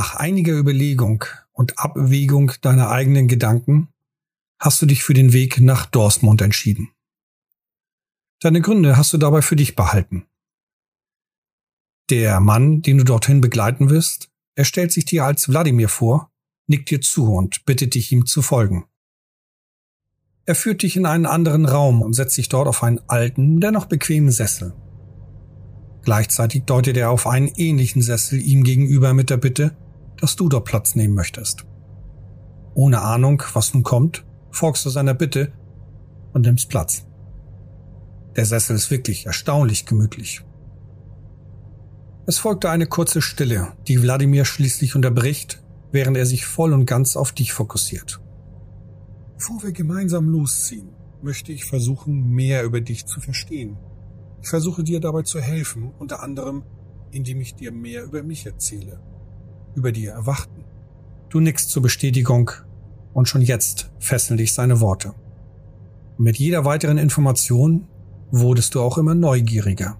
Nach einiger Überlegung und Abwägung deiner eigenen Gedanken hast du dich für den Weg nach Dorsmond entschieden. Deine Gründe hast du dabei für dich behalten. Der Mann, den du dorthin begleiten wirst, er stellt sich dir als Wladimir vor, nickt dir zu und bittet dich, ihm zu folgen. Er führt dich in einen anderen Raum und setzt dich dort auf einen alten, dennoch bequemen Sessel. Gleichzeitig deutet er auf einen ähnlichen Sessel ihm gegenüber mit der Bitte, dass du dort Platz nehmen möchtest. Ohne Ahnung, was nun kommt, folgst du seiner Bitte und nimmst Platz. Der Sessel ist wirklich erstaunlich gemütlich. Es folgte eine kurze Stille, die Wladimir schließlich unterbricht, während er sich voll und ganz auf dich fokussiert. Bevor wir gemeinsam losziehen, möchte ich versuchen, mehr über dich zu verstehen. Ich versuche dir dabei zu helfen, unter anderem, indem ich dir mehr über mich erzähle, über die Erwachten. Du nickst zur Bestätigung und schon jetzt fesseln dich seine Worte. Mit jeder weiteren Information wurdest du auch immer neugieriger.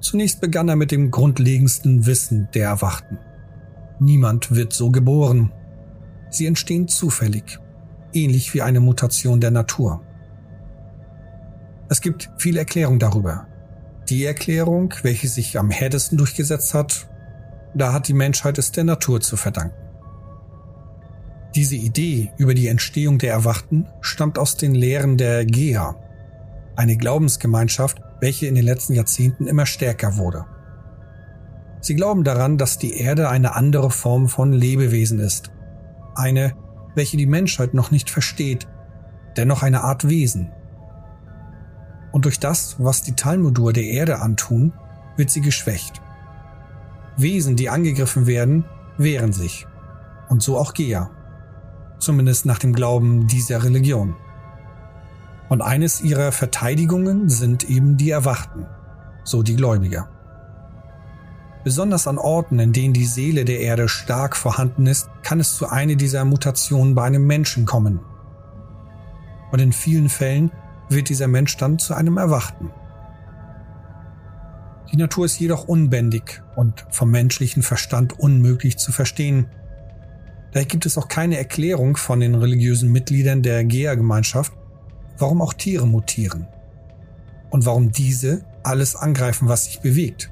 Zunächst begann er mit dem grundlegendsten Wissen der Erwachten. Niemand wird so geboren. Sie entstehen zufällig, ähnlich wie eine Mutation der Natur. Es gibt viele Erklärungen darüber. Die Erklärung, welche sich am härtesten durchgesetzt hat, da hat die Menschheit es der Natur zu verdanken. Diese Idee über die Entstehung der Erwachten stammt aus den Lehren der Gea, eine Glaubensgemeinschaft, welche in den letzten Jahrzehnten immer stärker wurde. Sie glauben daran, dass die Erde eine andere Form von Lebewesen ist, eine, welche die Menschheit noch nicht versteht, dennoch eine Art Wesen. Und durch das, was die Talmudur der Erde antun, wird sie geschwächt. Wesen, die angegriffen werden, wehren sich. Und so auch Gea zumindest nach dem Glauben dieser Religion. Und eines ihrer Verteidigungen sind eben die Erwachten, so die Gläubiger. Besonders an Orten, in denen die Seele der Erde stark vorhanden ist, kann es zu einer dieser Mutationen bei einem Menschen kommen. Und in vielen Fällen wird dieser Mensch dann zu einem Erwachten. Die Natur ist jedoch unbändig und vom menschlichen Verstand unmöglich zu verstehen, Daher gibt es auch keine Erklärung von den religiösen Mitgliedern der Gea-Gemeinschaft, warum auch Tiere mutieren und warum diese alles angreifen, was sich bewegt.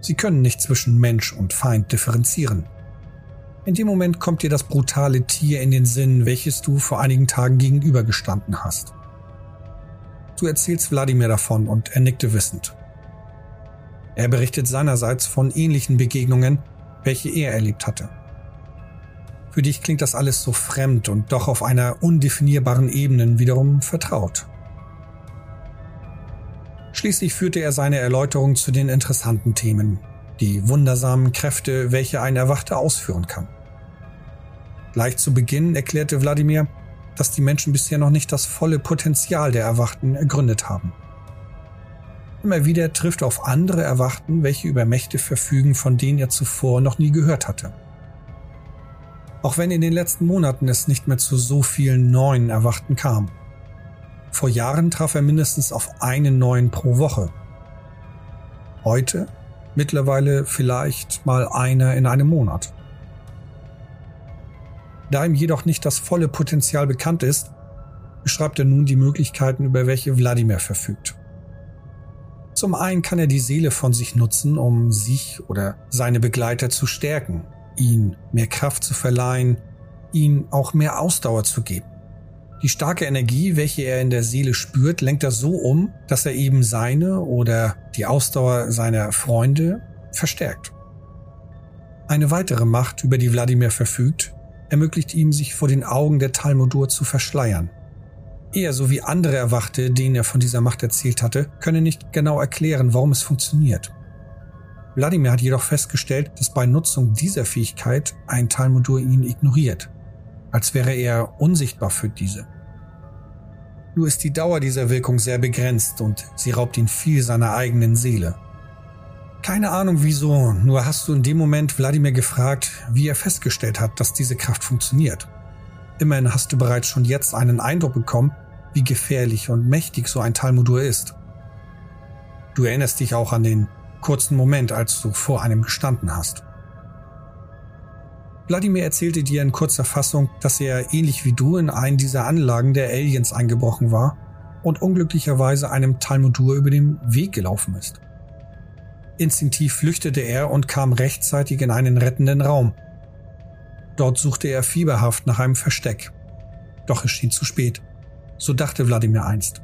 Sie können nicht zwischen Mensch und Feind differenzieren. In dem Moment kommt dir das brutale Tier in den Sinn, welches du vor einigen Tagen gegenübergestanden hast. Du erzählst Wladimir davon und er nickte wissend. Er berichtet seinerseits von ähnlichen Begegnungen, welche er erlebt hatte. Für dich klingt das alles so fremd und doch auf einer undefinierbaren Ebene wiederum vertraut. Schließlich führte er seine Erläuterung zu den interessanten Themen, die wundersamen Kräfte, welche ein Erwachter ausführen kann. Gleich zu Beginn erklärte Wladimir, dass die Menschen bisher noch nicht das volle Potenzial der Erwachten ergründet haben. Immer wieder trifft er auf andere Erwachten, welche über Mächte verfügen, von denen er zuvor noch nie gehört hatte. Auch wenn in den letzten Monaten es nicht mehr zu so vielen neuen Erwachten kam. Vor Jahren traf er mindestens auf einen neuen pro Woche. Heute mittlerweile vielleicht mal einer in einem Monat. Da ihm jedoch nicht das volle Potenzial bekannt ist, beschreibt er nun die Möglichkeiten, über welche Wladimir verfügt. Zum einen kann er die Seele von sich nutzen, um sich oder seine Begleiter zu stärken, ihn mehr Kraft zu verleihen, ihm auch mehr Ausdauer zu geben. Die starke Energie, welche er in der Seele spürt, lenkt er so um, dass er eben seine oder die Ausdauer seiner Freunde verstärkt. Eine weitere Macht, über die Wladimir verfügt, ermöglicht ihm, sich vor den Augen der Talmudur zu verschleiern. Er sowie andere Erwachte, denen er von dieser Macht erzählt hatte, können nicht genau erklären, warum es funktioniert. Wladimir hat jedoch festgestellt, dass bei Nutzung dieser Fähigkeit ein Talmudur ihn ignoriert, als wäre er unsichtbar für diese. Nur ist die Dauer dieser Wirkung sehr begrenzt und sie raubt ihn viel seiner eigenen Seele. Keine Ahnung wieso, nur hast du in dem Moment Wladimir gefragt, wie er festgestellt hat, dass diese Kraft funktioniert. Immerhin hast du bereits schon jetzt einen Eindruck bekommen, wie gefährlich und mächtig so ein Talmudur ist. Du erinnerst dich auch an den kurzen Moment, als du vor einem gestanden hast. Wladimir erzählte dir in kurzer Fassung, dass er ähnlich wie du in einen dieser Anlagen der Aliens eingebrochen war und unglücklicherweise einem Talmudur über den Weg gelaufen ist. Instinktiv flüchtete er und kam rechtzeitig in einen rettenden Raum. Dort suchte er fieberhaft nach einem Versteck. Doch es schien zu spät. So dachte Wladimir einst.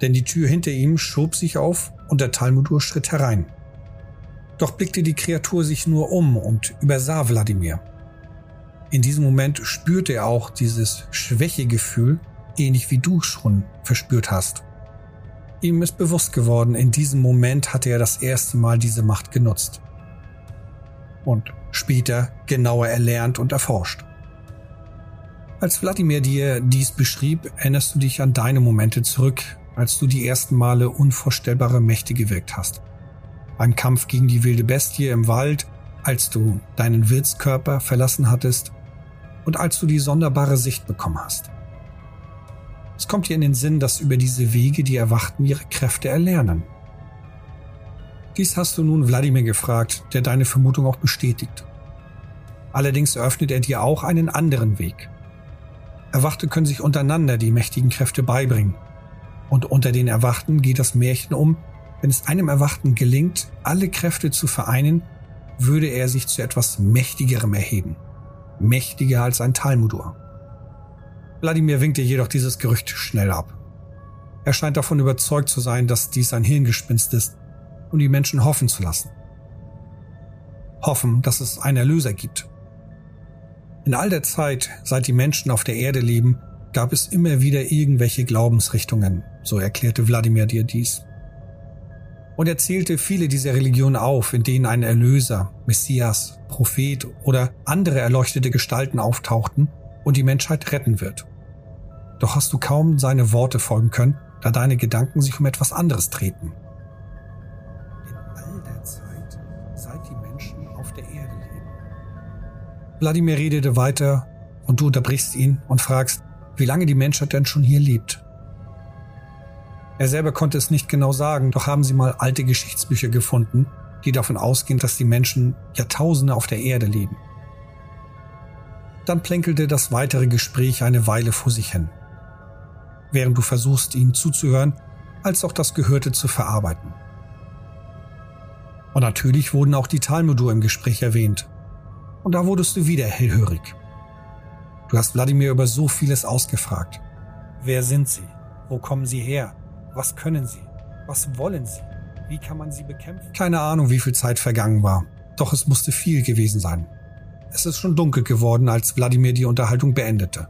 Denn die Tür hinter ihm schob sich auf und der Talmudur schritt herein. Doch blickte die Kreatur sich nur um und übersah Wladimir. In diesem Moment spürte er auch dieses Schwächegefühl, ähnlich wie du schon verspürt hast. Ihm ist bewusst geworden, in diesem Moment hatte er das erste Mal diese Macht genutzt. Und später genauer erlernt und erforscht. Als Wladimir dir dies beschrieb, erinnerst du dich an deine Momente zurück, als du die ersten Male unvorstellbare Mächte gewirkt hast. Beim Kampf gegen die wilde Bestie im Wald, als du deinen Wirtskörper verlassen hattest und als du die sonderbare Sicht bekommen hast. Es kommt dir in den Sinn, dass über diese Wege die Erwachten ihre Kräfte erlernen. Dies hast du nun Wladimir gefragt, der deine Vermutung auch bestätigt. Allerdings eröffnet er dir auch einen anderen Weg. Erwachte können sich untereinander die mächtigen Kräfte beibringen. Und unter den Erwachten geht das Märchen um, wenn es einem Erwachten gelingt, alle Kräfte zu vereinen, würde er sich zu etwas Mächtigerem erheben. Mächtiger als ein Talmudur. Wladimir winkte jedoch dieses Gerücht schnell ab. Er scheint davon überzeugt zu sein, dass dies ein Hirngespinst ist, um die Menschen hoffen zu lassen. Hoffen, dass es einen Erlöser gibt. In all der Zeit, seit die Menschen auf der Erde leben, gab es immer wieder irgendwelche Glaubensrichtungen, so erklärte Wladimir dir dies. Und er zählte viele dieser Religionen auf, in denen ein Erlöser, Messias, Prophet oder andere erleuchtete Gestalten auftauchten und die Menschheit retten wird. Doch hast du kaum seine Worte folgen können, da deine Gedanken sich um etwas anderes treten. Wladimir redete weiter und du unterbrichst ihn und fragst, wie lange die Menschheit denn schon hier lebt. Er selber konnte es nicht genau sagen, doch haben sie mal alte Geschichtsbücher gefunden, die davon ausgehen, dass die Menschen Jahrtausende auf der Erde leben. Dann plänkelte das weitere Gespräch eine Weile vor sich hin, während du versuchst, ihnen zuzuhören, als auch das Gehörte zu verarbeiten. Und natürlich wurden auch die Talmudur im Gespräch erwähnt. Und da wurdest du wieder hellhörig. Du hast Wladimir über so vieles ausgefragt. Wer sind sie? Wo kommen sie her? Was können sie? Was wollen sie? Wie kann man sie bekämpfen? Keine Ahnung, wie viel Zeit vergangen war. Doch es musste viel gewesen sein. Es ist schon dunkel geworden, als Wladimir die Unterhaltung beendete.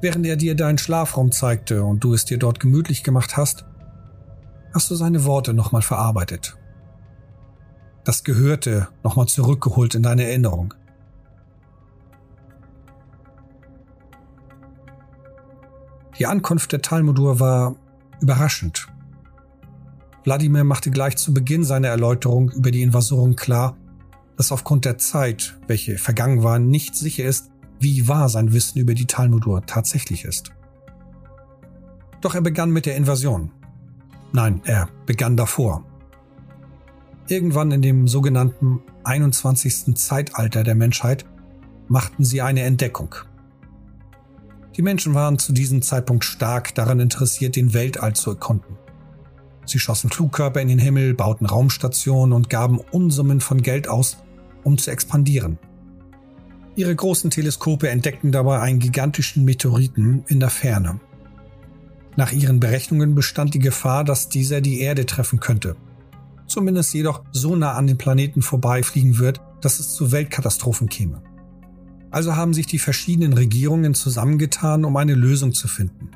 Während er dir deinen Schlafraum zeigte und du es dir dort gemütlich gemacht hast, hast du seine Worte nochmal verarbeitet. Das Gehörte nochmal zurückgeholt in deine Erinnerung. Die Ankunft der Talmudur war überraschend. Wladimir machte gleich zu Beginn seiner Erläuterung über die Invasoren klar, dass aufgrund der Zeit, welche vergangen war, nicht sicher ist, wie wahr sein Wissen über die Talmudur tatsächlich ist. Doch er begann mit der Invasion. Nein, er begann davor. Irgendwann in dem sogenannten 21. Zeitalter der Menschheit machten sie eine Entdeckung. Die Menschen waren zu diesem Zeitpunkt stark daran interessiert, den Weltall zu erkunden. Sie schossen Flugkörper in den Himmel, bauten Raumstationen und gaben Unsummen von Geld aus, um zu expandieren. Ihre großen Teleskope entdeckten dabei einen gigantischen Meteoriten in der Ferne. Nach ihren Berechnungen bestand die Gefahr, dass dieser die Erde treffen könnte. Zumindest jedoch so nah an den Planeten vorbeifliegen wird, dass es zu Weltkatastrophen käme. Also haben sich die verschiedenen Regierungen zusammengetan, um eine Lösung zu finden.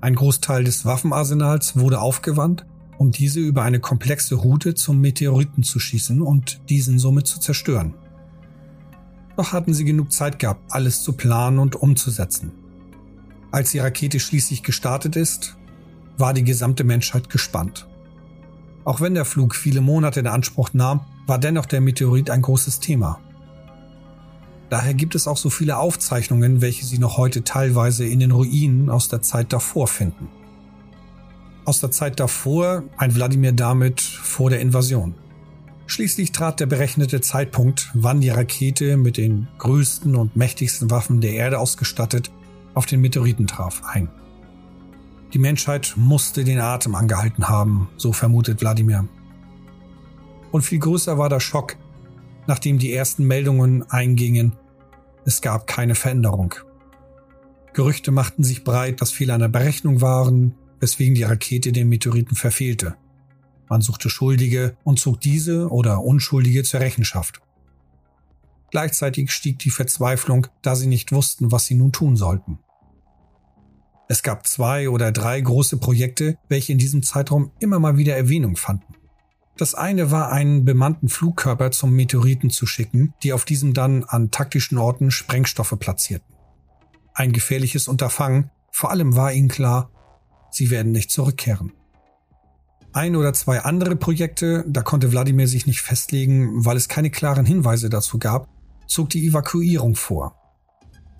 Ein Großteil des Waffenarsenals wurde aufgewandt um diese über eine komplexe Route zum Meteoriten zu schießen und diesen somit zu zerstören. Doch hatten sie genug Zeit gehabt, alles zu planen und umzusetzen. Als die Rakete schließlich gestartet ist, war die gesamte Menschheit gespannt. Auch wenn der Flug viele Monate in Anspruch nahm, war dennoch der Meteorit ein großes Thema. Daher gibt es auch so viele Aufzeichnungen, welche Sie noch heute teilweise in den Ruinen aus der Zeit davor finden. aus der Zeit davor, ein Wladimir damit vor der Invasion. Schließlich trat der berechnete Zeitpunkt, wann die Rakete mit den größten und mächtigsten Waffen der Erde ausgestattet auf den Meteoriten traf, ein. Die Menschheit musste den Atem angehalten haben, so vermutet Wladimir. Und viel größer war der Schock, nachdem die ersten Meldungen eingingen, es gab keine Veränderung. Gerüchte machten sich breit, dass Fehler an der Berechnung waren, weswegen die Rakete den Meteoriten verfehlte. Man suchte Schuldige und zog diese oder Unschuldige zur Rechenschaft. Gleichzeitig stieg die Verzweiflung, da sie nicht wussten, was sie nun tun sollten. Es gab zwei oder drei große Projekte, welche in diesem Zeitraum immer mal wieder Erwähnung fanden. Das eine war, einen bemannten Flugkörper zum Meteoriten zu schicken, die auf diesem dann an taktischen Orten Sprengstoffe platzierten. Ein gefährliches Unterfangen, vor allem war ihnen klar, sie werden nicht zurückkehren. Ein oder zwei andere Projekte, da konnte Wladimir sich nicht festlegen, weil es keine klaren Hinweise dazu gab, zog die Evakuierung vor.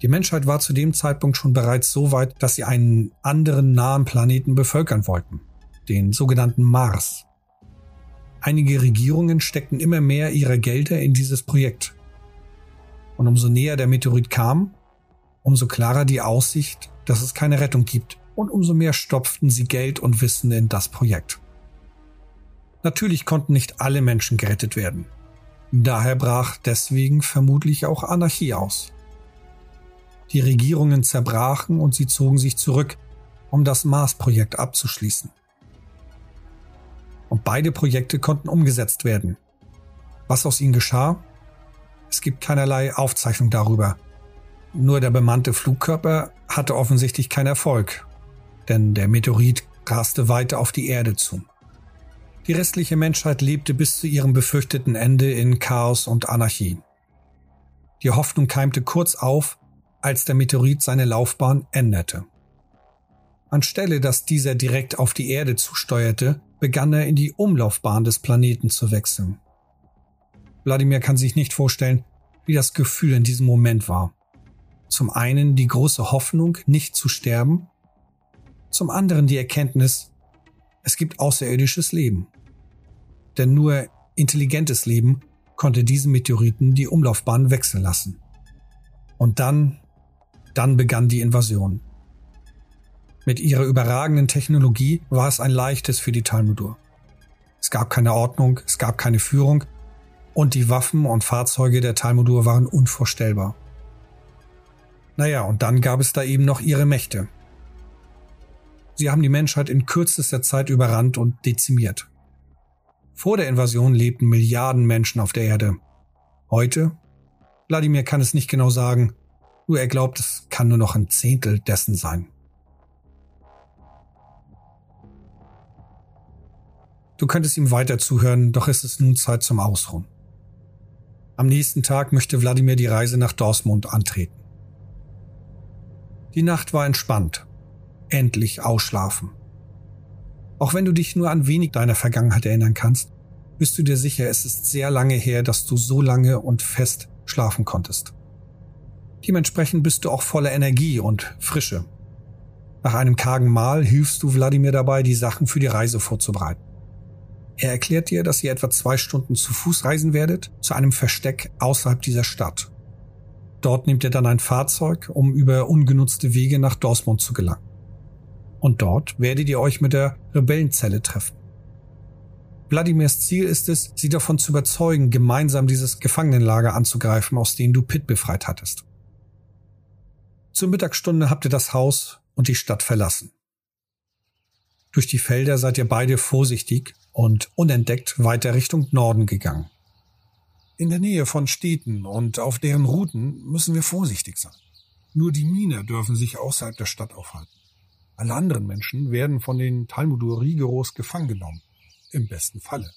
Die Menschheit war zu dem Zeitpunkt schon bereits so weit, dass sie einen anderen nahen Planeten bevölkern wollten, den sogenannten Mars. Einige Regierungen steckten immer mehr ihre Gelder in dieses Projekt. Und umso näher der Meteorit kam, umso klarer die Aussicht, dass es keine Rettung gibt, und umso mehr stopften sie Geld und Wissen in das Projekt. Natürlich konnten nicht alle Menschen gerettet werden. Daher brach deswegen vermutlich auch Anarchie aus. Die Regierungen zerbrachen und sie zogen sich zurück, um das Mars-Projekt abzuschließen. Und beide Projekte konnten umgesetzt werden. Was aus ihnen geschah? Es gibt keinerlei Aufzeichnung darüber. Nur der bemannte Flugkörper hatte offensichtlich keinen Erfolg, denn der Meteorit raste weiter auf die Erde zu. Die restliche Menschheit lebte bis zu ihrem befürchteten Ende in Chaos und Anarchie. Die Hoffnung keimte kurz auf, als der Meteorit seine Laufbahn änderte. Anstelle, dass dieser direkt auf die Erde zusteuerte, begann er in die Umlaufbahn des Planeten zu wechseln. Wladimir kann sich nicht vorstellen, wie das Gefühl in diesem Moment war. Zum einen die große Hoffnung, nicht zu sterben, zum anderen die Erkenntnis, es gibt außerirdisches Leben. Denn nur intelligentes Leben konnte diesen Meteoriten die Umlaufbahn wechseln lassen. Und dann, dann begann die Invasion. Mit ihrer überragenden Technologie war es ein leichtes für die Talmudur. Es gab keine Ordnung, es gab keine Führung und die Waffen und Fahrzeuge der Talmudur waren unvorstellbar. Naja, und dann gab es da eben noch ihre Mächte, Sie haben die Menschheit in kürzester Zeit überrannt und dezimiert. Vor der Invasion lebten Milliarden Menschen auf der Erde. Heute? Wladimir kann es nicht genau sagen, nur er glaubt, es kann nur noch ein Zehntel dessen sein. Du könntest ihm weiter zuhören, doch ist es nun Zeit zum Ausruhen. Am nächsten Tag möchte Wladimir die Reise nach Dortmund antreten. Die Nacht war entspannt endlich ausschlafen. Auch wenn du dich nur an wenig deiner Vergangenheit erinnern kannst, bist du dir sicher, es ist sehr lange her, dass du so lange und fest schlafen konntest. Dementsprechend bist du auch voller Energie und Frische. Nach einem kargen Mahl hilfst du Wladimir dabei, die Sachen für die Reise vorzubereiten. Er erklärt dir, dass ihr etwa zwei Stunden zu Fuß reisen werdet, zu einem Versteck außerhalb dieser Stadt. Dort nehmt ihr dann ein Fahrzeug, um über ungenutzte Wege nach Dortmund zu gelangen und dort werdet ihr euch mit der Rebellenzelle treffen. Wladimirs Ziel ist es, sie davon zu überzeugen, gemeinsam dieses Gefangenenlager anzugreifen, aus dem du Pitt befreit hattest. Zur Mittagsstunde habt ihr das Haus und die Stadt verlassen. Durch die Felder seid ihr beide vorsichtig und unentdeckt weiter Richtung Norden gegangen. In der Nähe von Städten und auf deren Routen müssen wir vorsichtig sein. Nur die Miner dürfen sich außerhalb der Stadt aufhalten. Alle anderen Menschen werden von den Talmudur rigoros gefangen genommen. Im besten Falle.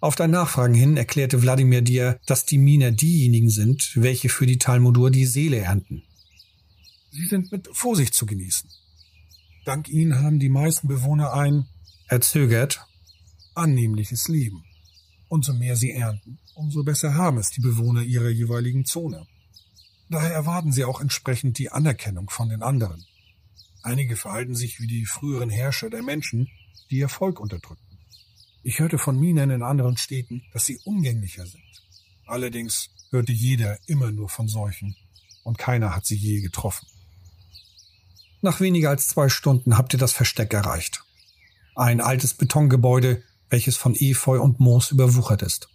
Auf dein Nachfragen hin erklärte Wladimir dir, dass die Miner diejenigen sind, welche für die Talmudur die Seele ernten. Sie sind mit Vorsicht zu genießen. Dank ihnen haben die meisten Bewohner ein, er zögert, annehmliches Leben. Umso mehr sie ernten, umso besser haben es die Bewohner ihrer jeweiligen Zone. Daher erwarten sie auch entsprechend die Anerkennung von den anderen. Einige verhalten sich wie die früheren Herrscher der Menschen, die ihr Volk unterdrückten. Ich hörte von Minen in anderen Städten, dass sie umgänglicher sind. Allerdings hörte jeder immer nur von solchen und keiner hat sie je getroffen. Nach weniger als zwei Stunden habt ihr das Versteck erreicht. Ein altes Betongebäude, welches von Efeu und Moos überwuchert ist.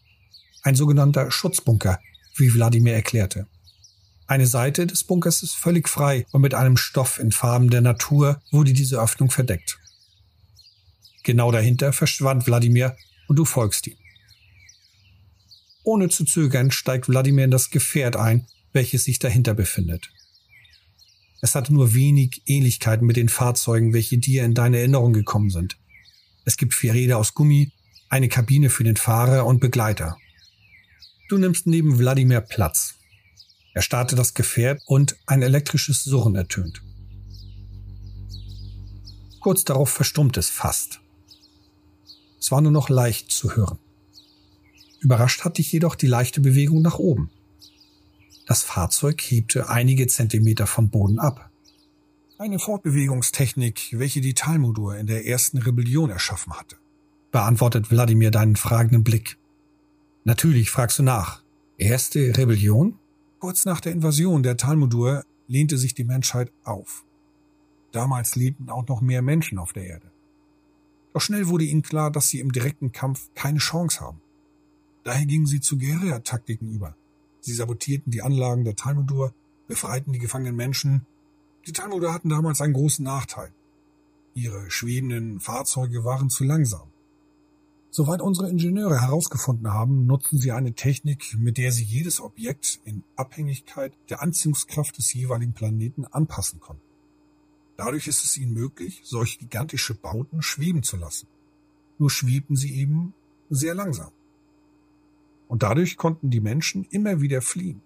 Ein sogenannter Schutzbunker, wie Wladimir erklärte. Eine Seite des Bunkers ist völlig frei und mit einem Stoff in Farben der Natur wurde diese Öffnung verdeckt. Genau dahinter verschwand Wladimir und du folgst ihm. Ohne zu zögern steigt Wladimir in das Gefährt ein, welches sich dahinter befindet. Es hat nur wenig Ähnlichkeiten mit den Fahrzeugen, welche dir in deine Erinnerung gekommen sind. Es gibt vier Räder aus Gummi, eine Kabine für den Fahrer und Begleiter. Du nimmst neben Wladimir Platz. Er startet das Gefährt und ein elektrisches Surren ertönt. Kurz darauf verstummt es fast. Es war nur noch leicht zu hören. Überrascht hat dich jedoch die leichte Bewegung nach oben. Das Fahrzeug hebte einige Zentimeter vom Boden ab. Eine Fortbewegungstechnik, welche die Talmudur in der ersten Rebellion erschaffen hatte, beantwortet Wladimir deinen fragenden Blick. Natürlich fragst du nach. Erste Rebellion? Kurz nach der Invasion der Talmudur lehnte sich die Menschheit auf. Damals lebten auch noch mehr Menschen auf der Erde. Doch schnell wurde ihnen klar, dass sie im direkten Kampf keine Chance haben. Daher gingen sie zu Guerilla-Taktiken über. Sie sabotierten die Anlagen der Talmudur, befreiten die gefangenen Menschen. Die Talmudur hatten damals einen großen Nachteil. Ihre schwebenden Fahrzeuge waren zu langsam. Soweit unsere Ingenieure herausgefunden haben, nutzen sie eine Technik, mit der sie jedes Objekt in Abhängigkeit der Anziehungskraft des jeweiligen Planeten anpassen konnten. Dadurch ist es ihnen möglich, solch gigantische Bauten schweben zu lassen. Nur schwebten sie eben sehr langsam und dadurch konnten die Menschen immer wieder fliehen.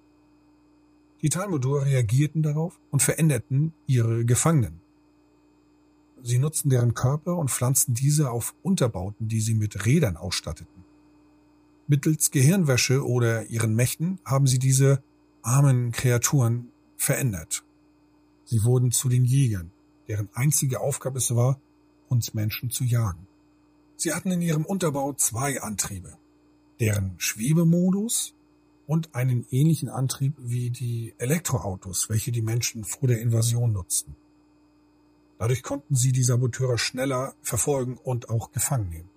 Die Talmudur reagierten darauf und veränderten ihre Gefangenen. Sie nutzten deren Körper und pflanzten diese auf Unterbauten, die sie mit Rädern ausstatteten. Mittels Gehirnwäsche oder ihren Mächten haben sie diese armen Kreaturen verändert. Sie wurden zu den Jägern, deren einzige Aufgabe es war, uns Menschen zu jagen. Sie hatten in ihrem Unterbau zwei Antriebe deren Schwebemodus und einen ähnlichen Antrieb wie die Elektroautos, welche die Menschen vor der Invasion nutzten. Dadurch konnten sie die Saboteure schneller verfolgen und auch gefangen nehmen.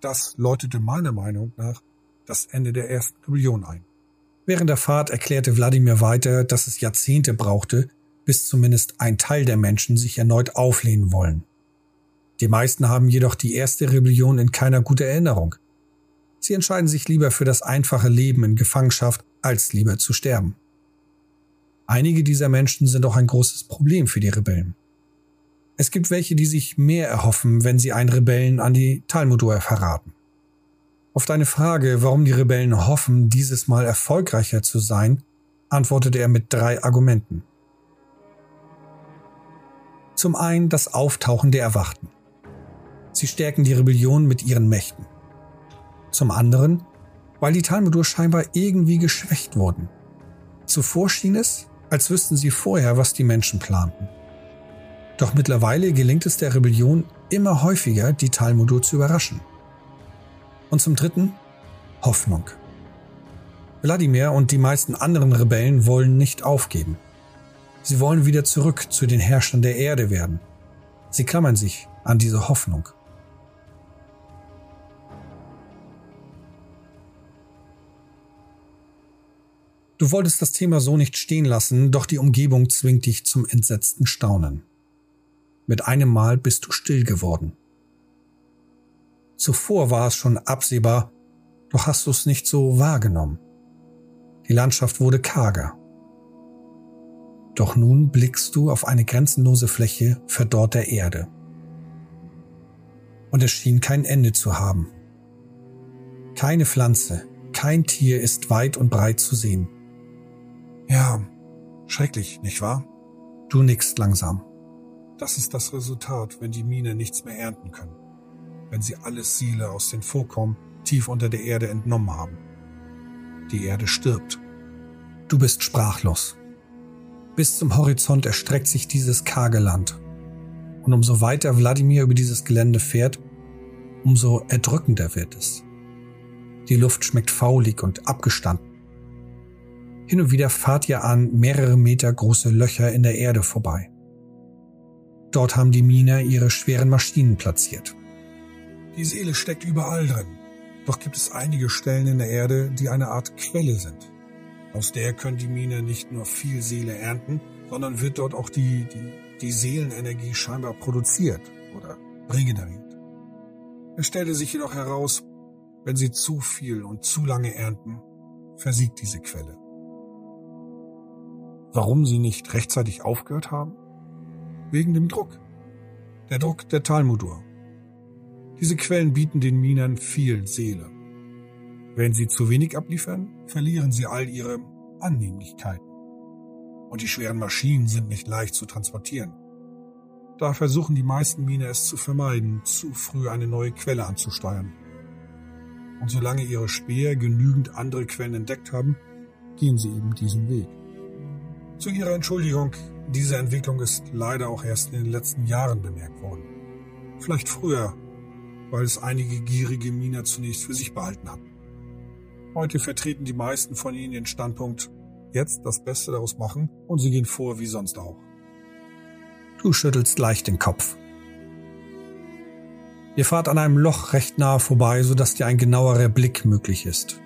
Das läutete meiner Meinung nach das Ende der ersten Rebellion ein. Während der Fahrt erklärte Wladimir weiter, dass es Jahrzehnte brauchte, bis zumindest ein Teil der Menschen sich erneut auflehnen wollen. Die meisten haben jedoch die erste Rebellion in keiner guten Erinnerung. Sie entscheiden sich lieber für das einfache Leben in Gefangenschaft, als lieber zu sterben. Einige dieser Menschen sind auch ein großes Problem für die Rebellen. Es gibt welche, die sich mehr erhoffen, wenn sie einen Rebellen an die Talmudur verraten. Auf deine Frage, warum die Rebellen hoffen, dieses Mal erfolgreicher zu sein, antwortete er mit drei Argumenten. Zum einen das Auftauchen der Erwachten. Sie stärken die Rebellion mit ihren Mächten. Zum anderen, weil die Talmudur scheinbar irgendwie geschwächt wurden. Zuvor schien es, als wüssten sie vorher, was die Menschen planten. Doch mittlerweile gelingt es der Rebellion immer häufiger, die Talmudur zu überraschen. Und zum Dritten Hoffnung. Wladimir und die meisten anderen Rebellen wollen nicht aufgeben. Sie wollen wieder zurück zu den Herrschern der Erde werden. Sie klammern sich an diese Hoffnung. Du wolltest das Thema so nicht stehen lassen, doch die Umgebung zwingt dich zum entsetzten Staunen. Mit einem Mal bist du still geworden. Zuvor war es schon absehbar, doch hast du es nicht so wahrgenommen. Die Landschaft wurde karger. Doch nun blickst du auf eine grenzenlose Fläche verdorrter Erde. Und es schien kein Ende zu haben. Keine Pflanze, kein Tier ist weit und breit zu sehen. Ja, schrecklich, nicht wahr? Du nickst langsam. Das ist das Resultat, wenn die Mine nichts mehr ernten können. Wenn sie alles Siele aus den Vorkommen tief unter der Erde entnommen haben. Die Erde stirbt. Du bist sprachlos. Bis zum Horizont erstreckt sich dieses karge Land. Und umso weiter Wladimir über dieses Gelände fährt, umso erdrückender wird es. Die Luft schmeckt faulig und abgestanden. Hin und wieder fahrt ihr an mehrere Meter große Löcher in der Erde vorbei. Dort haben die Miner ihre schweren Maschinen platziert. Die Seele steckt überall drin. Doch gibt es einige Stellen in der Erde, die eine Art Quelle sind. Aus der können die Miner nicht nur viel Seele ernten, sondern wird dort auch die, die, die Seelenenergie scheinbar produziert oder regeneriert. Es stellte sich jedoch heraus, wenn sie zu viel und zu lange ernten, versiegt diese Quelle. Warum sie nicht rechtzeitig aufgehört haben? wegen dem Druck. Der Druck der Talmudur. Diese Quellen bieten den Minern viel Seele. Wenn sie zu wenig abliefern, verlieren sie all ihre Annehmlichkeiten. Und die schweren Maschinen sind nicht leicht zu transportieren. Da versuchen die meisten Miner es zu vermeiden, zu früh eine neue Quelle anzusteuern. Und solange ihre Speer genügend andere Quellen entdeckt haben, gehen sie eben diesen Weg. Zu ihrer Entschuldigung, diese Entwicklung ist leider auch erst in den letzten Jahren bemerkt worden. Vielleicht früher, weil es einige gierige Miner zunächst für sich behalten hatten. Heute vertreten die meisten von ihnen den Standpunkt, jetzt das Beste daraus machen und sie gehen vor wie sonst auch. Du schüttelst leicht den Kopf. Ihr fahrt an einem Loch recht nahe vorbei, sodass dir ein genauerer Blick möglich ist.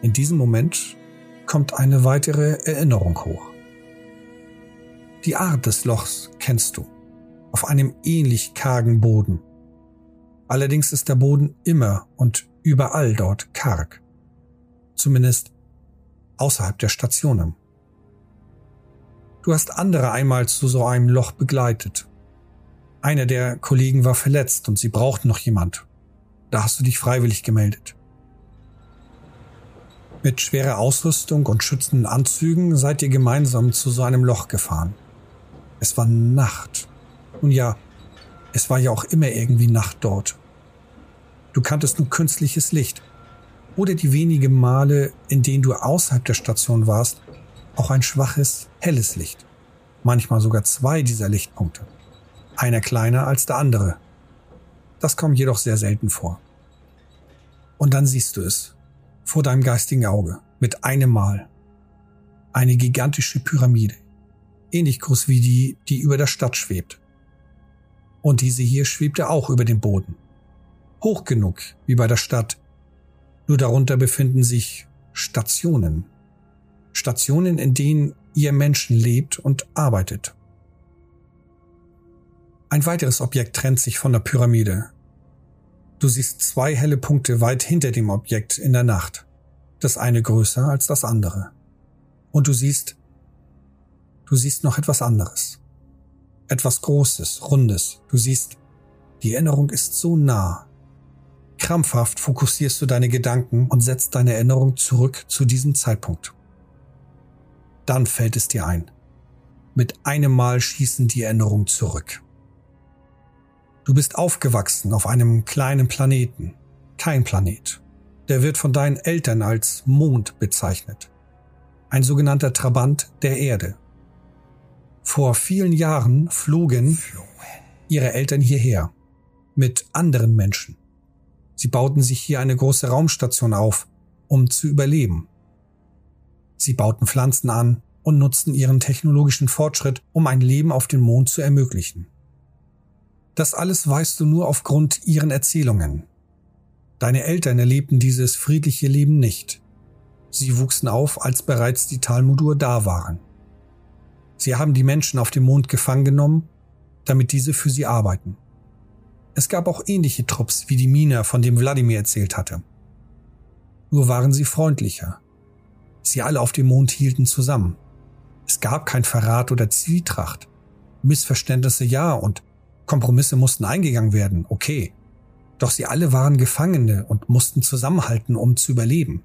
In diesem Moment kommt eine weitere Erinnerung hoch. Die Art des Lochs kennst du, auf einem ähnlich kargen Boden. Allerdings ist der Boden immer und überall dort karg. Zumindest außerhalb der Stationen. Du hast andere einmal zu so einem Loch begleitet. Einer der Kollegen war verletzt und sie brauchten noch jemand. Da hast du dich freiwillig gemeldet. Mit schwerer Ausrüstung und schützenden Anzügen seid ihr gemeinsam zu so einem Loch gefahren. Es war Nacht. Nun ja, es war ja auch immer irgendwie Nacht dort. Du kanntest nur künstliches Licht. Oder die wenigen Male, in denen du außerhalb der Station warst, auch ein schwaches, helles Licht. Manchmal sogar zwei dieser Lichtpunkte. Einer kleiner als der andere. Das kommt jedoch sehr selten vor. Und dann siehst du es. Vor deinem geistigen Auge. Mit einem Mal. Eine gigantische Pyramide ähnlich groß wie die, die über der Stadt schwebt. Und diese hier schwebte auch über dem Boden. Hoch genug wie bei der Stadt. Nur darunter befinden sich Stationen. Stationen, in denen ihr Menschen lebt und arbeitet. Ein weiteres Objekt trennt sich von der Pyramide. Du siehst zwei helle Punkte weit hinter dem Objekt in der Nacht. Das eine größer als das andere. Und du siehst Du siehst noch etwas anderes. Etwas Großes, Rundes. Du siehst, die Erinnerung ist so nah. Krampfhaft fokussierst du deine Gedanken und setzt deine Erinnerung zurück zu diesem Zeitpunkt. Dann fällt es dir ein. Mit einem Mal schießen die Erinnerungen zurück. Du bist aufgewachsen auf einem kleinen Planeten. Kein Planet. Der wird von deinen Eltern als Mond bezeichnet. Ein sogenannter Trabant der Erde. Vor vielen Jahren flogen ihre Eltern hierher mit anderen Menschen. Sie bauten sich hier eine große Raumstation auf, um zu überleben. Sie bauten Pflanzen an und nutzten ihren technologischen Fortschritt, um ein Leben auf dem Mond zu ermöglichen. Das alles weißt du nur aufgrund ihren Erzählungen. Deine Eltern erlebten dieses friedliche Leben nicht. Sie wuchsen auf, als bereits die Talmudur da waren. Sie haben die Menschen auf dem Mond gefangen genommen, damit diese für sie arbeiten. Es gab auch ähnliche Trupps wie die Miner, von dem Wladimir erzählt hatte. Nur waren sie freundlicher. Sie alle auf dem Mond hielten zusammen. Es gab kein Verrat oder Zwietracht. Missverständnisse ja und Kompromisse mussten eingegangen werden, okay. Doch sie alle waren Gefangene und mussten zusammenhalten, um zu überleben.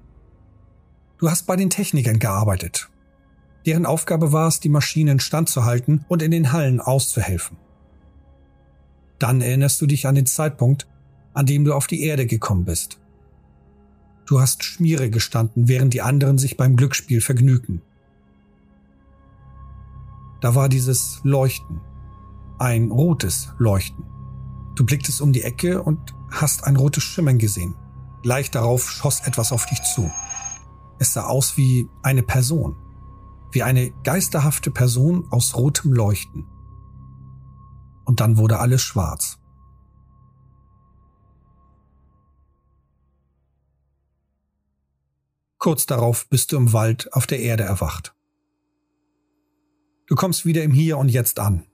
Du hast bei den Technikern gearbeitet Deren Aufgabe war es, die Maschinen standzuhalten und in den Hallen auszuhelfen. Dann erinnerst du dich an den Zeitpunkt, an dem du auf die Erde gekommen bist. Du hast Schmiere gestanden, während die anderen sich beim Glücksspiel vergnügten. Da war dieses Leuchten. Ein rotes Leuchten. Du blicktest um die Ecke und hast ein rotes Schimmern gesehen. Gleich darauf schoss etwas auf dich zu. Es sah aus wie eine Person. Wie eine geisterhafte Person aus rotem Leuchten. Und dann wurde alles schwarz. Kurz darauf bist du im Wald auf der Erde erwacht. Du kommst wieder im Hier und Jetzt an.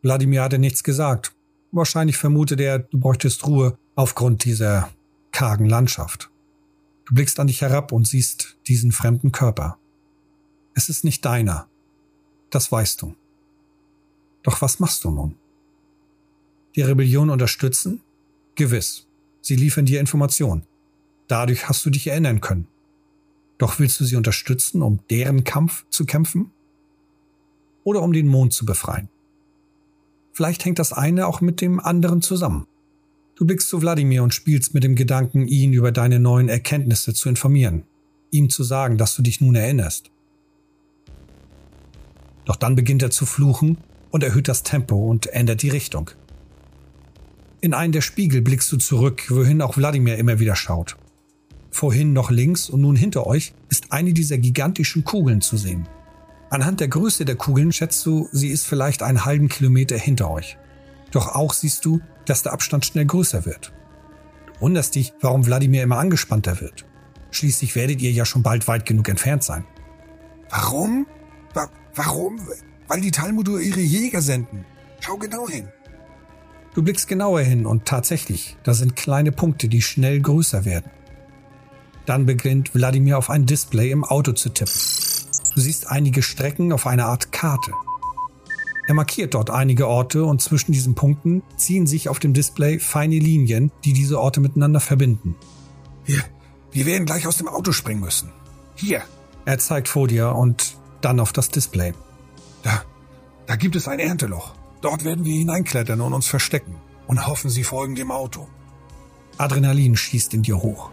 Wladimir hatte nichts gesagt. Wahrscheinlich vermutet er, du bräuchtest Ruhe aufgrund dieser kargen Landschaft. Du blickst an dich herab und siehst diesen fremden Körper. Es ist nicht deiner. Das weißt du. Doch was machst du nun? Die Rebellion unterstützen? Gewiss. Sie liefern dir Informationen. Dadurch hast du dich erinnern können. Doch willst du sie unterstützen, um deren Kampf zu kämpfen? oder um den Mond zu befreien. Vielleicht hängt das eine auch mit dem anderen zusammen. Du blickst zu Wladimir und spielst mit dem Gedanken, ihn über deine neuen Erkenntnisse zu informieren, ihm zu sagen, dass du dich nun erinnerst. Doch dann beginnt er zu fluchen und erhöht das Tempo und ändert die Richtung. In einen der Spiegel blickst du zurück, wohin auch Wladimir immer wieder schaut. Vorhin noch links und nun hinter euch ist eine dieser gigantischen Kugeln zu sehen. Anhand der Größe der Kugeln schätzt du, sie ist vielleicht einen halben Kilometer hinter euch. Doch auch siehst du, dass der Abstand schnell größer wird. Du wunderst dich, warum Wladimir immer angespannter wird. Schließlich werdet ihr ja schon bald weit genug entfernt sein. Warum? Wa warum? Weil die Talmudur ihre Jäger senden. Schau genau hin. Du blickst genauer hin und tatsächlich, da sind kleine Punkte, die schnell größer werden. Dann beginnt Wladimir auf ein Display im Auto zu tippen. Du siehst einige Strecken auf einer Art Karte. Er markiert dort einige Orte und zwischen diesen Punkten ziehen sich auf dem Display feine Linien, die diese Orte miteinander verbinden. Wir, wir werden gleich aus dem Auto springen müssen. Hier. Er zeigt vor dir und dann auf das Display. Da, da gibt es ein Ernteloch. Dort werden wir hineinklettern und uns verstecken und hoffen, sie folgen dem Auto. Adrenalin schießt in dir hoch.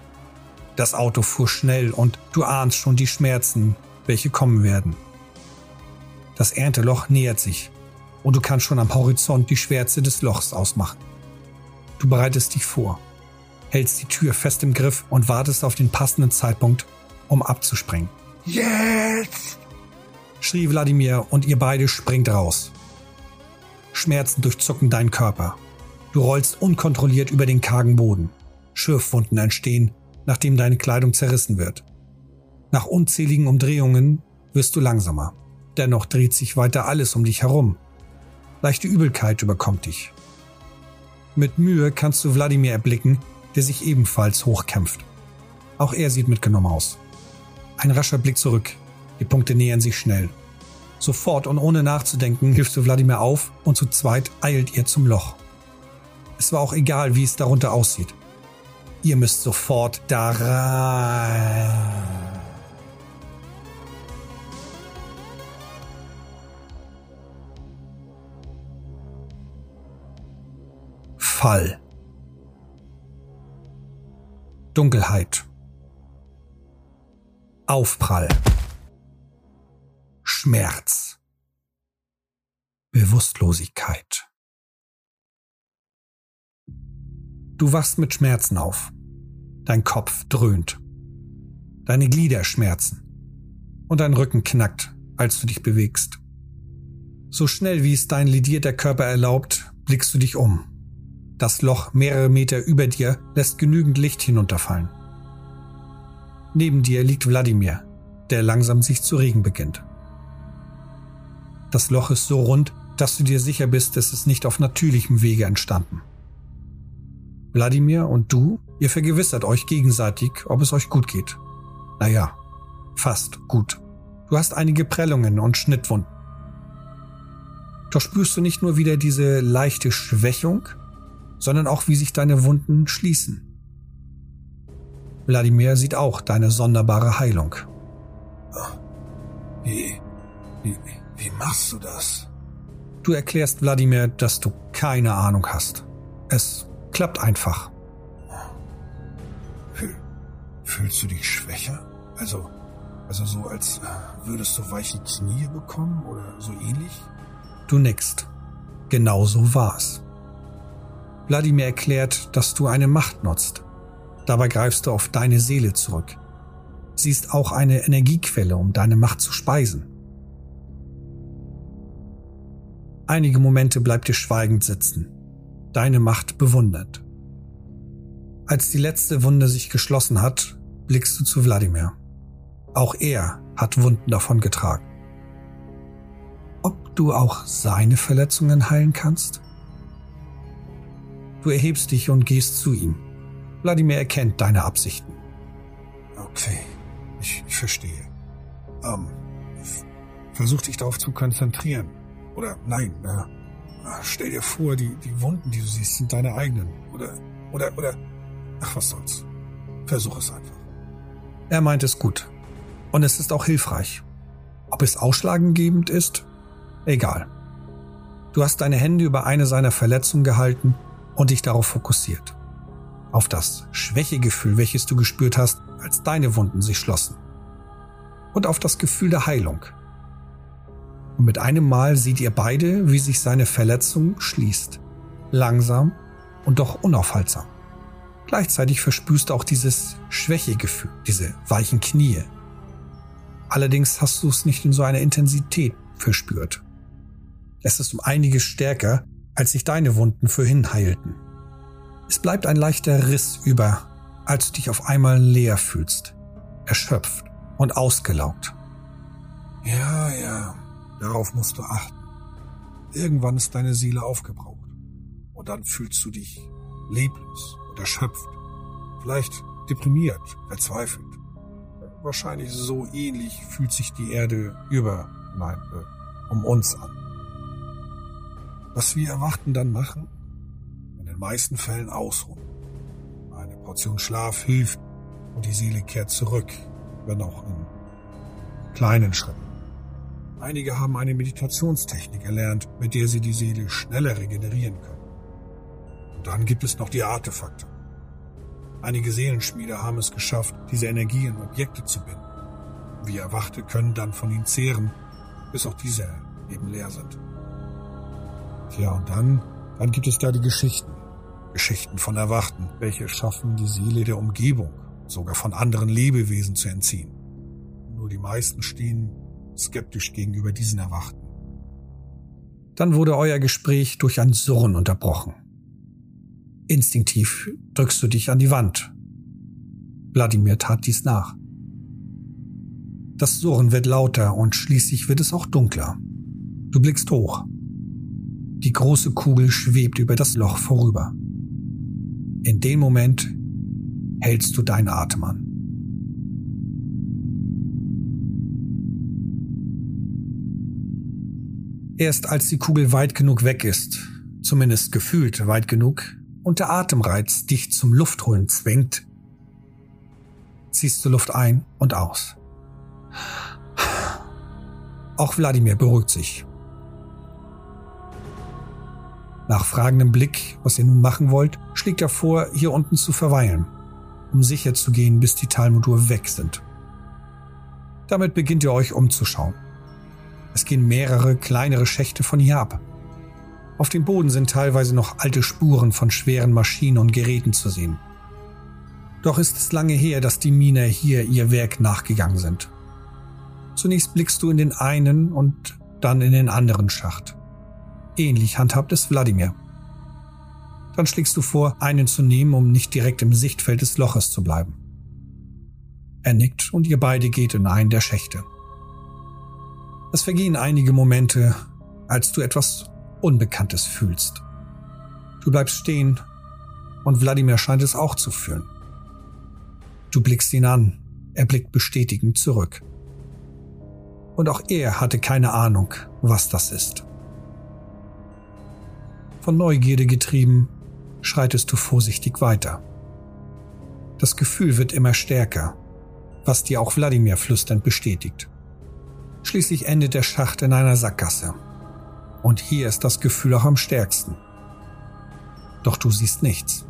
Das Auto fuhr schnell und du ahnst schon die Schmerzen, welche kommen werden. Das Ernteloch nähert sich und du kannst schon am Horizont die Schwärze des Lochs ausmachen. Du bereitest dich vor, hältst die Tür fest im Griff und wartest auf den passenden Zeitpunkt, um abzuspringen. Jetzt! schrie Wladimir und ihr beide springt raus. Schmerzen durchzucken deinen Körper. Du rollst unkontrolliert über den kargen Boden. Schürfwunden entstehen, nachdem deine Kleidung zerrissen wird. Nach unzähligen Umdrehungen wirst du langsamer. Dennoch dreht sich weiter alles um dich herum. Leichte Übelkeit überkommt dich. Mit Mühe kannst du Wladimir erblicken, der sich ebenfalls hochkämpft. Auch er sieht mitgenommen aus. Ein rascher Blick zurück. Die Punkte nähern sich schnell. Sofort und ohne nachzudenken hilfst du Wladimir auf und zu zweit eilt ihr zum Loch. Es war auch egal, wie es darunter aussieht. Ihr müsst sofort da rein. Fall. Dunkelheit. Aufprall. Schmerz. Bewusstlosigkeit. Du wachst mit Schmerzen auf. Dein Kopf dröhnt. Deine Glieder schmerzen. Und dein Rücken knackt, als du dich bewegst. So schnell wie es dein lidierter Körper erlaubt, blickst du dich um. Das Loch mehrere Meter über dir lässt genügend Licht hinunterfallen. Neben dir liegt Wladimir, der langsam sich zu regen beginnt. Das Loch ist so rund, dass du dir sicher bist, es ist nicht auf natürlichem Wege entstanden. Wladimir und du, ihr vergewissert euch gegenseitig, ob es euch gut geht. Naja, fast gut. Du hast einige Prellungen und Schnittwunden. Doch spürst du nicht nur wieder diese leichte Schwächung, sondern auch wie sich deine Wunden schließen. Wladimir sieht auch deine sonderbare Heilung. Wie, wie, wie machst du das? Du erklärst Wladimir, dass du keine Ahnung hast. Es klappt einfach. Fühl, fühlst du dich schwächer? Also Also so, als würdest du weiche Knie bekommen oder so ähnlich? Du nickst. Genau so war's. Wladimir erklärt, dass du eine Macht nutzt. Dabei greifst du auf deine Seele zurück. Sie ist auch eine Energiequelle, um deine Macht zu speisen. Einige Momente bleibt ihr schweigend sitzen, deine Macht bewundert. Als die letzte Wunde sich geschlossen hat, blickst du zu Wladimir. Auch er hat Wunden davon getragen. Ob du auch seine Verletzungen heilen kannst? Du erhebst dich und gehst zu ihm. Wladimir erkennt deine Absichten. Okay, ich, ich verstehe. Ähm, versuch dich darauf zu konzentrieren. Oder nein, äh, stell dir vor, die, die Wunden, die du siehst, sind deine eigenen. Oder, oder, oder, ach, was soll's. Versuch es einfach. Er meint es gut. Und es ist auch hilfreich. Ob es ausschlaggebend ist? Egal. Du hast deine Hände über eine seiner Verletzungen gehalten und dich darauf fokussiert. Auf das Schwächegefühl, welches du gespürt hast, als deine Wunden sich schlossen. Und auf das Gefühl der Heilung. Und mit einem Mal seht ihr beide, wie sich seine Verletzung schließt. Langsam und doch unaufhaltsam. Gleichzeitig verspürst du auch dieses Schwächegefühl, diese weichen Knie. Allerdings hast du es nicht in so einer Intensität verspürt. Es ist um einiges stärker, als sich deine Wunden vorhin heilten. Es bleibt ein leichter Riss über, als du dich auf einmal leer fühlst, erschöpft und ausgelaugt. Ja, ja, darauf musst du achten. Irgendwann ist deine Seele aufgebraucht und dann fühlst du dich leblos und erschöpft, vielleicht deprimiert, verzweifelt. Wahrscheinlich so ähnlich fühlt sich die Erde über, nein, äh, um uns an. Was wir Erwachten dann machen? In den meisten Fällen ausruhen. Eine Portion Schlaf hilft und die Seele kehrt zurück, wenn auch in kleinen Schritten. Einige haben eine Meditationstechnik erlernt, mit der sie die Seele schneller regenerieren können. Und dann gibt es noch die Artefakte. Einige Seelenschmiede haben es geschafft, diese Energie in Objekte zu binden. Wir Erwachte können dann von ihnen zehren, bis auch diese eben leer sind. Tja, und dann, dann gibt es da die Geschichten. Geschichten von Erwachten, welche schaffen, die Seele der Umgebung, sogar von anderen Lebewesen zu entziehen. Nur die meisten stehen skeptisch gegenüber diesen Erwachten. Dann wurde euer Gespräch durch ein Surren unterbrochen. Instinktiv drückst du dich an die Wand. Wladimir tat dies nach. Das Surren wird lauter und schließlich wird es auch dunkler. Du blickst hoch. Die große Kugel schwebt über das Loch vorüber. In dem Moment hältst du deinen Atem an. Erst als die Kugel weit genug weg ist, zumindest gefühlt weit genug, und der Atemreiz dich zum Luftholen zwingt, ziehst du Luft ein und aus. Auch Wladimir beruhigt sich. Nach fragendem Blick, was ihr nun machen wollt, schlägt er vor, hier unten zu verweilen, um sicher zu gehen, bis die Talmudur weg sind. Damit beginnt ihr euch umzuschauen. Es gehen mehrere kleinere Schächte von hier ab. Auf dem Boden sind teilweise noch alte Spuren von schweren Maschinen und Geräten zu sehen. Doch ist es lange her, dass die Miner hier ihr Werk nachgegangen sind. Zunächst blickst du in den einen und dann in den anderen Schacht. Ähnlich handhabt es Wladimir. Dann schlägst du vor, einen zu nehmen, um nicht direkt im Sichtfeld des Loches zu bleiben. Er nickt und ihr beide geht in einen der Schächte. Es vergehen einige Momente, als du etwas Unbekanntes fühlst. Du bleibst stehen und Wladimir scheint es auch zu fühlen. Du blickst ihn an, er blickt bestätigend zurück. Und auch er hatte keine Ahnung, was das ist. Von Neugierde getrieben, schreitest du vorsichtig weiter. Das Gefühl wird immer stärker, was dir auch Wladimir flüsternd bestätigt. Schließlich endet der Schacht in einer Sackgasse. Und hier ist das Gefühl auch am stärksten. Doch du siehst nichts.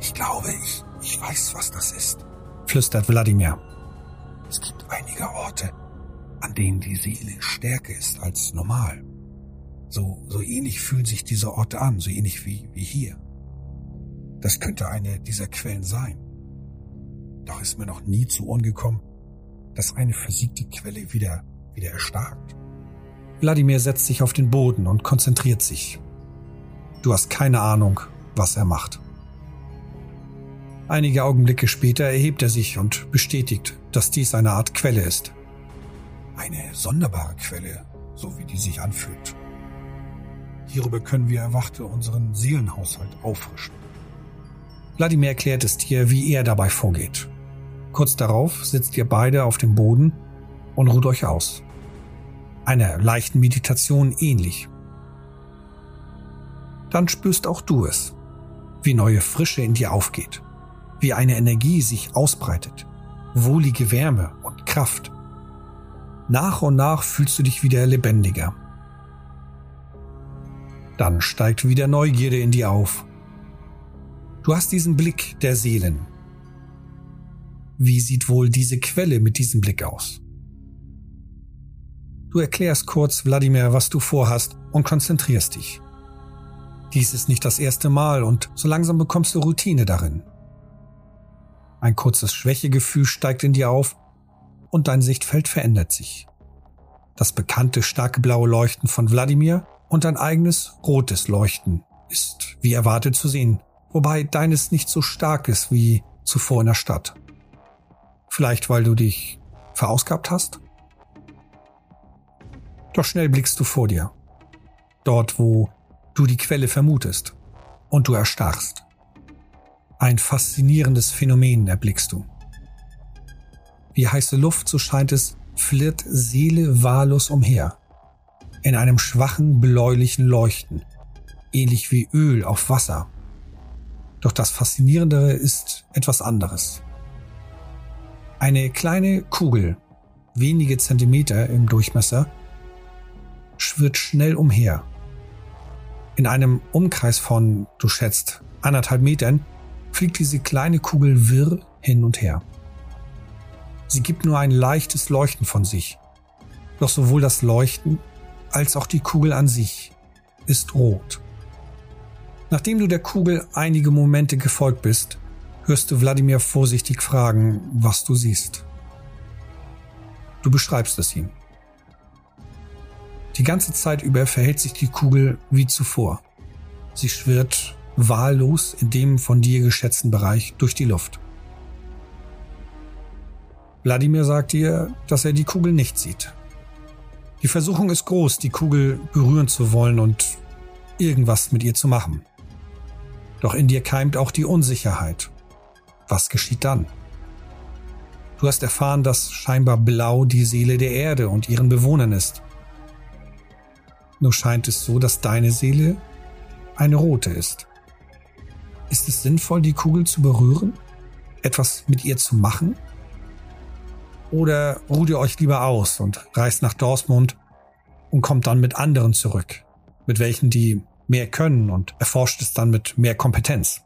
Ich glaube, ich, ich weiß, was das ist, flüstert Wladimir. Es gibt einige Orte, an denen die Seele stärker ist als normal. So, so ähnlich fühlen sich diese Orte an, so ähnlich wie, wie hier. Das könnte eine dieser Quellen sein. Doch ist mir noch nie zu Ohren gekommen, dass eine versiegte Quelle wieder, wieder erstarkt. Wladimir setzt sich auf den Boden und konzentriert sich. Du hast keine Ahnung, was er macht. Einige Augenblicke später erhebt er sich und bestätigt, dass dies eine Art Quelle ist. Eine sonderbare Quelle, so wie die sich anfühlt. Hierüber können wir Erwachte unseren Seelenhaushalt auffrischen. Wladimir erklärt es dir, wie er dabei vorgeht. Kurz darauf sitzt ihr beide auf dem Boden und ruht euch aus. Einer leichten Meditation ähnlich. Dann spürst auch du es, wie neue Frische in dir aufgeht, wie eine Energie sich ausbreitet, wohlige Wärme und Kraft. Nach und nach fühlst du dich wieder lebendiger. Dann steigt wieder Neugierde in dir auf. Du hast diesen Blick der Seelen, wie sieht wohl diese Quelle mit diesem Blick aus? Du erklärst kurz Wladimir, was du vorhast und konzentrierst dich. Dies ist nicht das erste Mal und so langsam bekommst du Routine darin. Ein kurzes Schwächegefühl steigt in dir auf und dein Sichtfeld verändert sich. Das bekannte starke blaue Leuchten von Wladimir und dein eigenes rotes Leuchten ist wie erwartet zu sehen, wobei deines nicht so stark ist wie zuvor in der Stadt. Vielleicht weil du dich verausgabt hast? Doch schnell blickst du vor dir. Dort, wo du die Quelle vermutest. Und du erstarrst. Ein faszinierendes Phänomen erblickst du. Wie heiße Luft, so scheint es, flirrt Seele wahllos umher. In einem schwachen, bläulichen Leuchten. Ähnlich wie Öl auf Wasser. Doch das Faszinierendere ist etwas anderes. Eine kleine Kugel, wenige Zentimeter im Durchmesser, schwirrt schnell umher. In einem Umkreis von, du schätzt, anderthalb Metern fliegt diese kleine Kugel wirr hin und her. Sie gibt nur ein leichtes Leuchten von sich. Doch sowohl das Leuchten als auch die Kugel an sich ist rot. Nachdem du der Kugel einige Momente gefolgt bist, hörst du Wladimir vorsichtig fragen, was du siehst. Du beschreibst es ihm. Die ganze Zeit über verhält sich die Kugel wie zuvor. Sie schwirrt wahllos in dem von dir geschätzten Bereich durch die Luft. Wladimir sagt dir, dass er die Kugel nicht sieht. Die Versuchung ist groß, die Kugel berühren zu wollen und irgendwas mit ihr zu machen. Doch in dir keimt auch die Unsicherheit. Was geschieht dann? Du hast erfahren, dass scheinbar Blau die Seele der Erde und ihren Bewohnern ist. Nur scheint es so, dass deine Seele eine rote ist. Ist es sinnvoll, die Kugel zu berühren? Etwas mit ihr zu machen? Oder ruht ihr euch lieber aus und reist nach Dortmund und kommt dann mit anderen zurück, mit welchen die mehr können und erforscht es dann mit mehr Kompetenz?